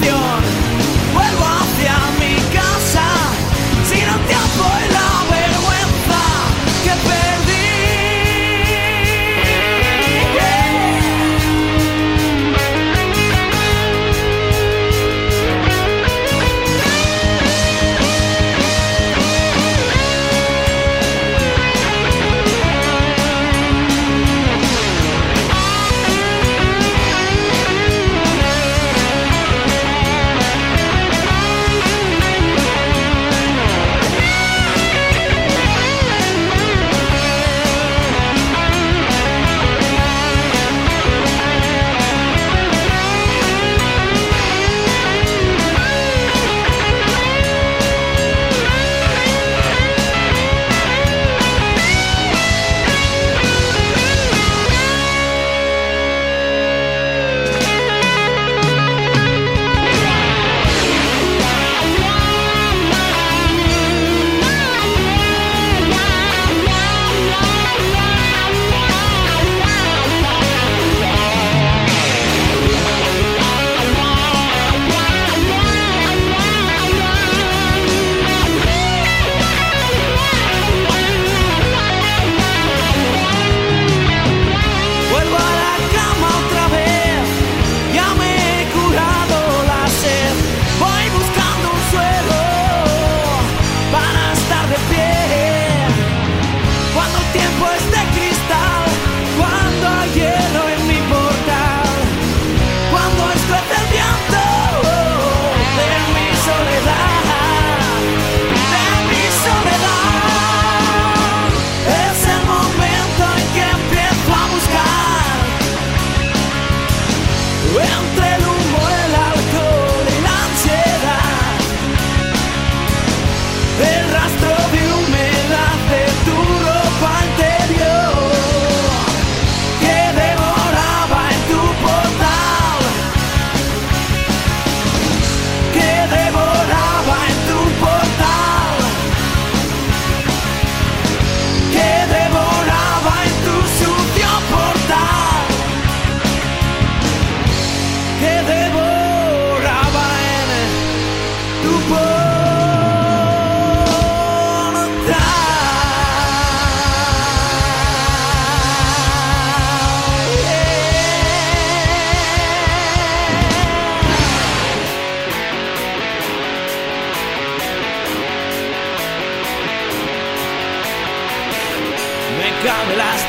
canción.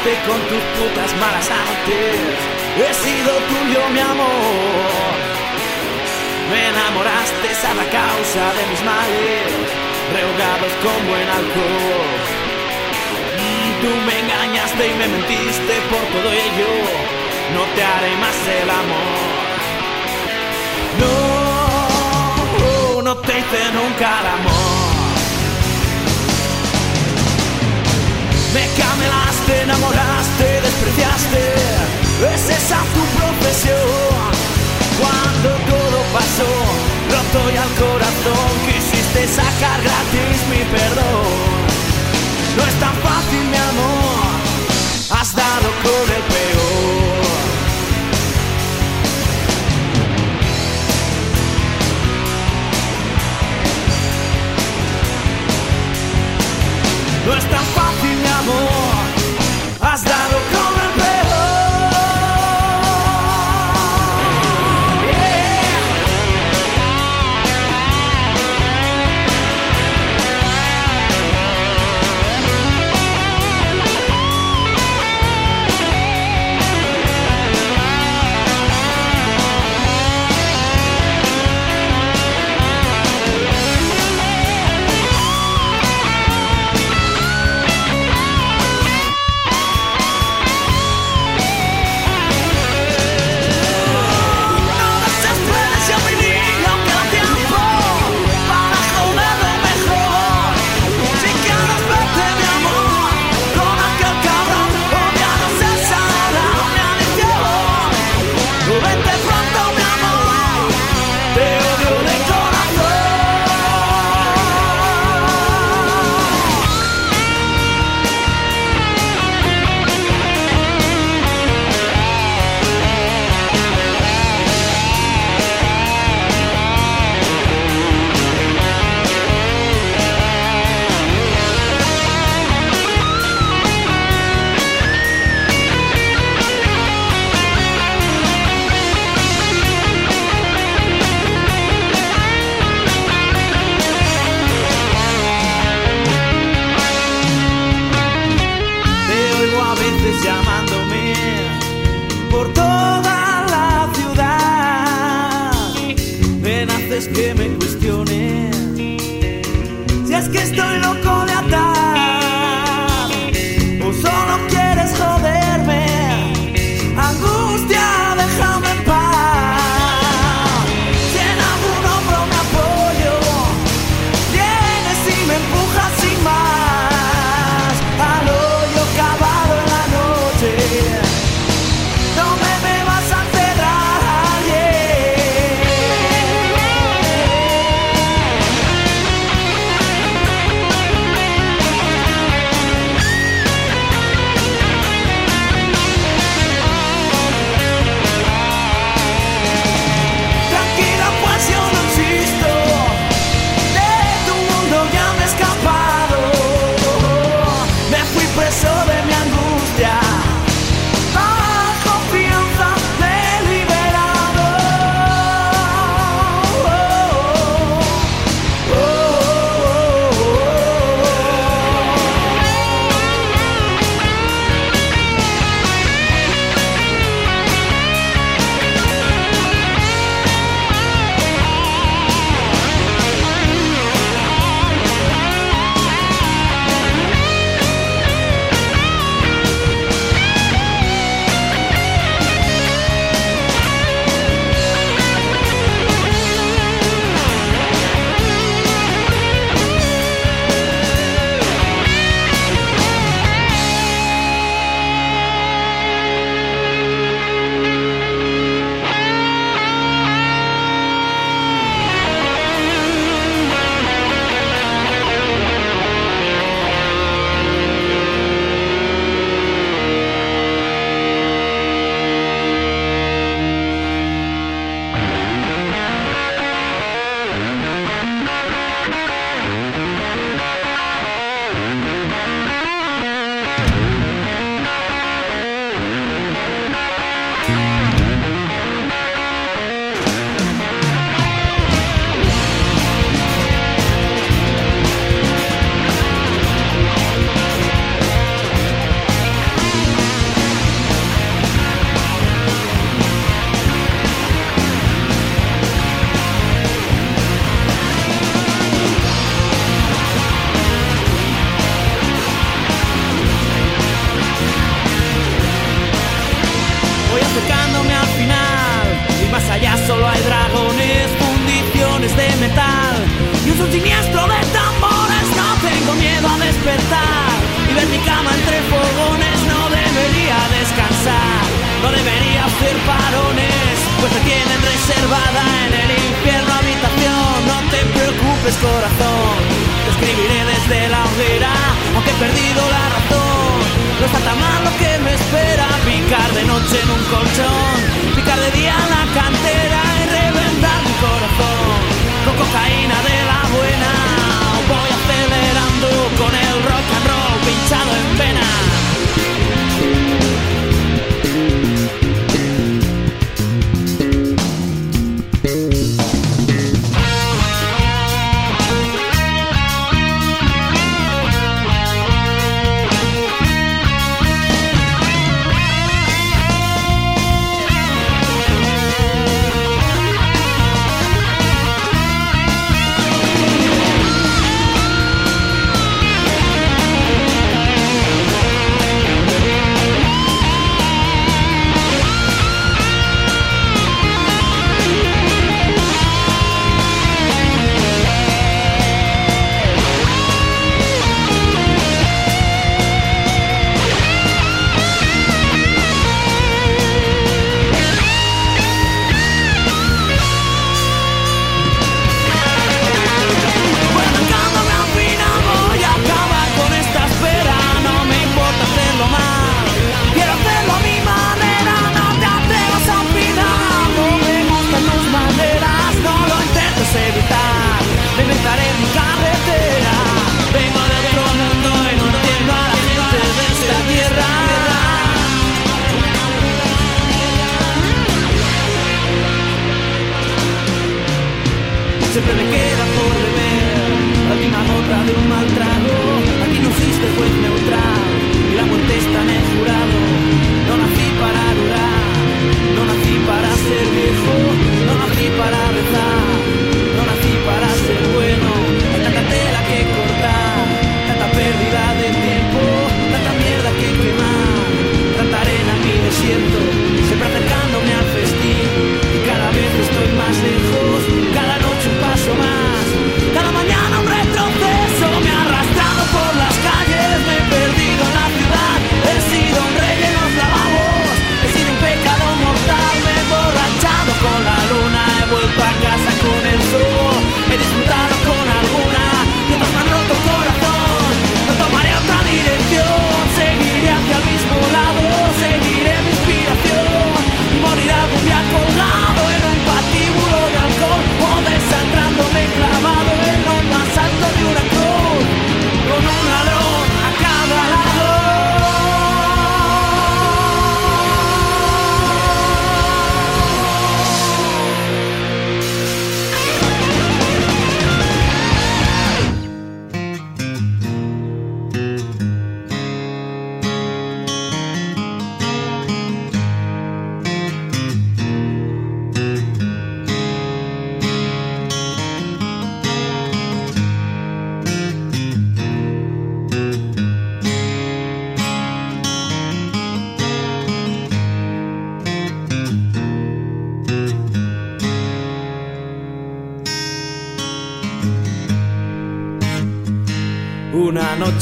Con tus putas malas artes. He sido tuyo, mi amor. Me enamoraste a la causa de mis males, rehogados con buen alcohol. Mm, tú me engañaste y me mentiste por todo ello. No te haré más el amor. No, no te hice nunca el amor. Me camelaste, enamoraste, despreciaste. Es esa tu profesión. Cuando todo pasó, roto y al corazón, quisiste sacar gratis mi perdón. No es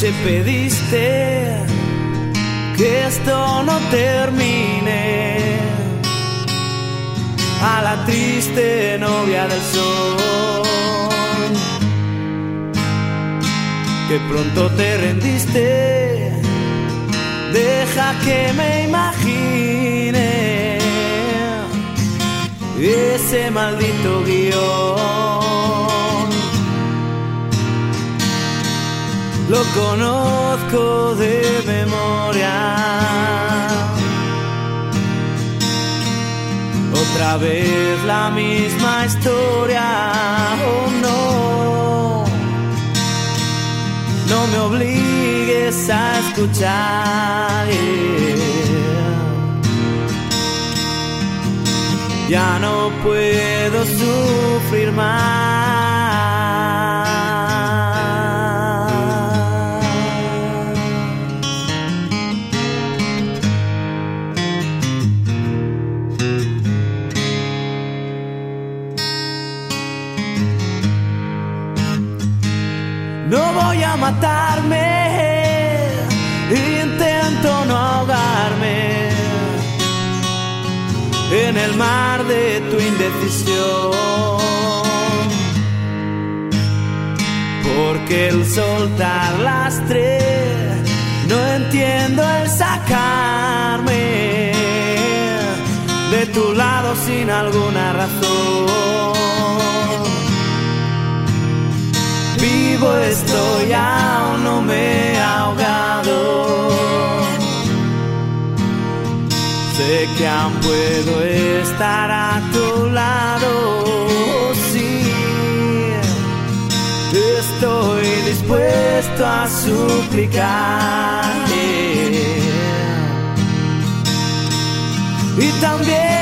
noche pediste que esto no termine. A la triste novia del sol, que pronto te rendiste, deja que me imagine ese maldito guion lo conozco de memoria. Otra vez la misma historia, oh no. No me obligues a escuchar. Ya no puedo sufrir más. Matarme, intento no ahogarme en el mar de tu indecisión. Porque el soltar lastre, no entiendo el sacarme de tu lado sin alguna razón. Vivo estoy, aún no me he ahogado. Sé que aún puedo estar a tu lado. Sí, estoy dispuesto a suplicarte. Y también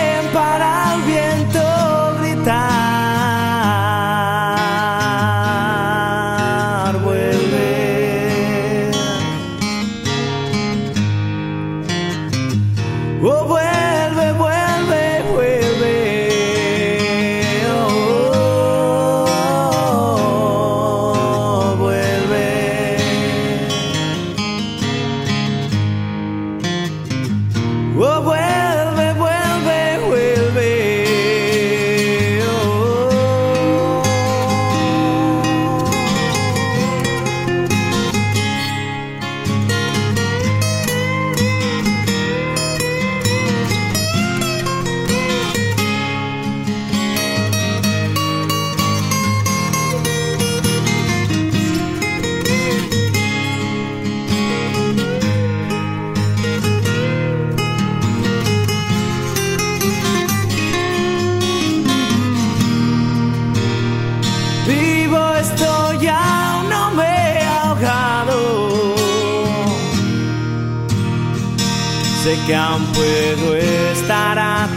que aún puedo estar a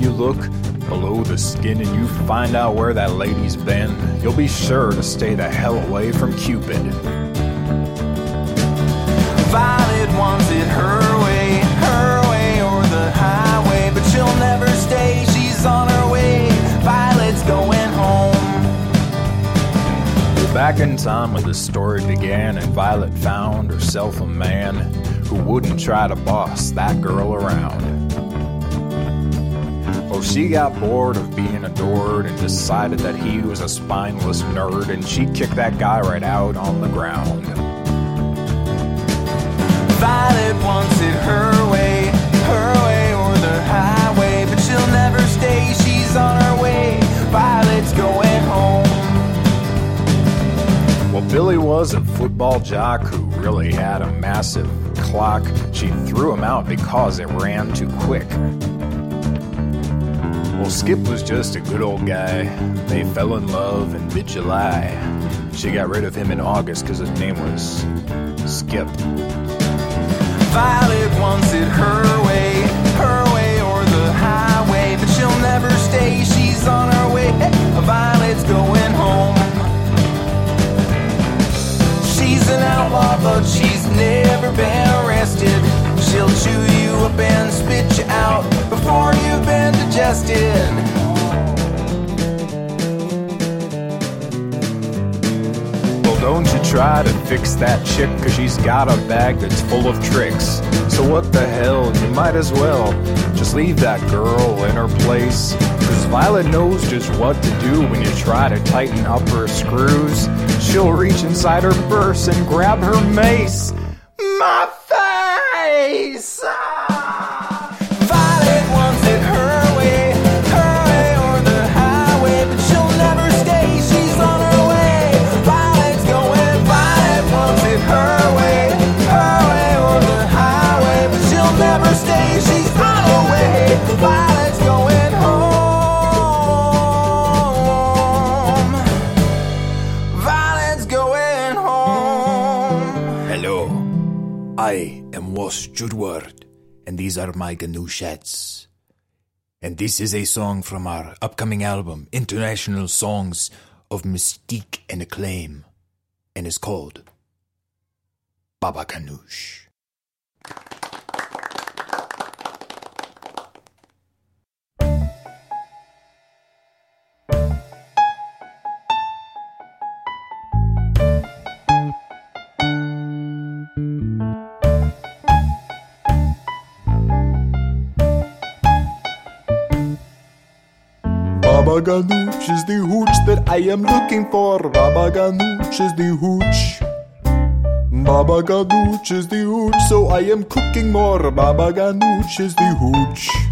you look below the skin and you find out where that lady's been, you'll be sure to stay the hell away from Cupid. Violet wants it her way, her way or the highway, but she'll never stay. She's on her way. Violet's going home. Back in time when the story began, and Violet found herself a man who wouldn't try to boss that girl around. She got bored of being adored and decided that he was a spineless nerd, and she kicked that guy right out on the ground. Violet wants it her way, her way or the highway, but she'll never stay. She's on her way. Violet's going home. Well, Billy was a football jock who really had a massive clock. She threw him out because it ran too quick. Well, Skip was just a good old guy. They fell in love in mid July. She got rid of him in August because his name was Skip. Violet wants it her way, her way or the highway, but she'll never stay. She's on her way. Violet's going home. She's an outlaw, but she's never been arrested. She'll chew you up and spit you out before you've been digested. Well, don't you try to fix that chick cause she's got a bag that's full of tricks. So what the hell, you might as well just leave that girl in her place. Cause Violet knows just what to do when you try to tighten up her screws. She'll reach inside her purse and grab her mace. My Parabéns! Ah! Was Judward, and these are my Ganoushets. And this is a song from our upcoming album, International Songs of Mystique and Acclaim, and is called Baba Ganoush. Baba Ganoush is the hooch that I am looking for. Baba Ganoush is the hooch. Baba Ganoush is the hooch, so I am cooking more. Baba Ganoush is the hooch.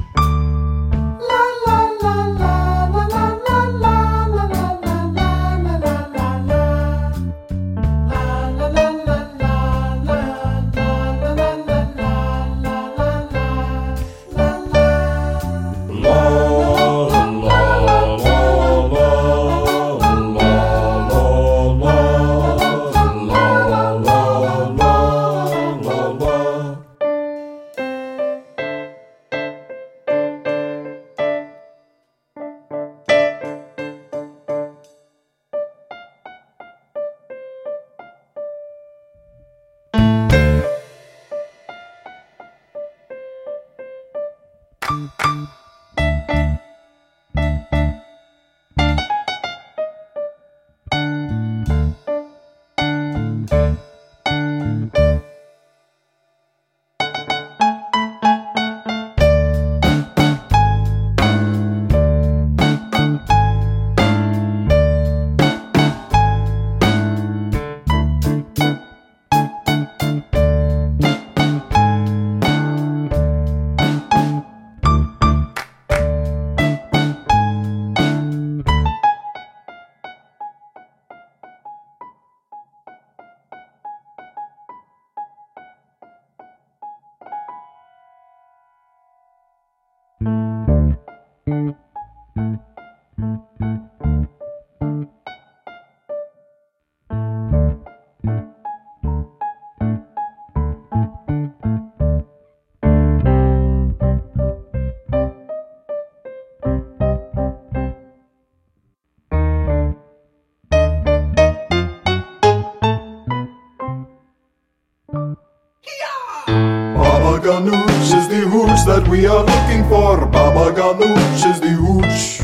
That we are looking for. Baba Ganoush is the hooch.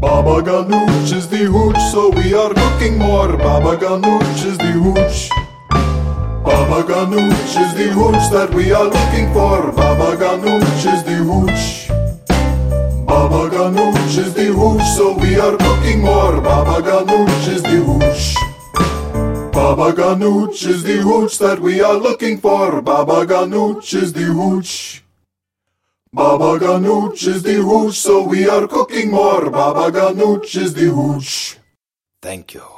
Baba Ganoush is the hooch, so we are looking more. Baba Ganoush is the hooch. Baba Ganoush is the hooch that we are looking for. Baba Ganoush is the hooch. Baba Ganoush is the hooch, so we are looking more. Baba Ganoush is the hooch. Baba Ganoush is the hooch that we are looking for. Baba Ganoush is the hooch. Baba Ganoush is the hooch, so we are cooking more. Baba Ganoush is the hooch. Thank you.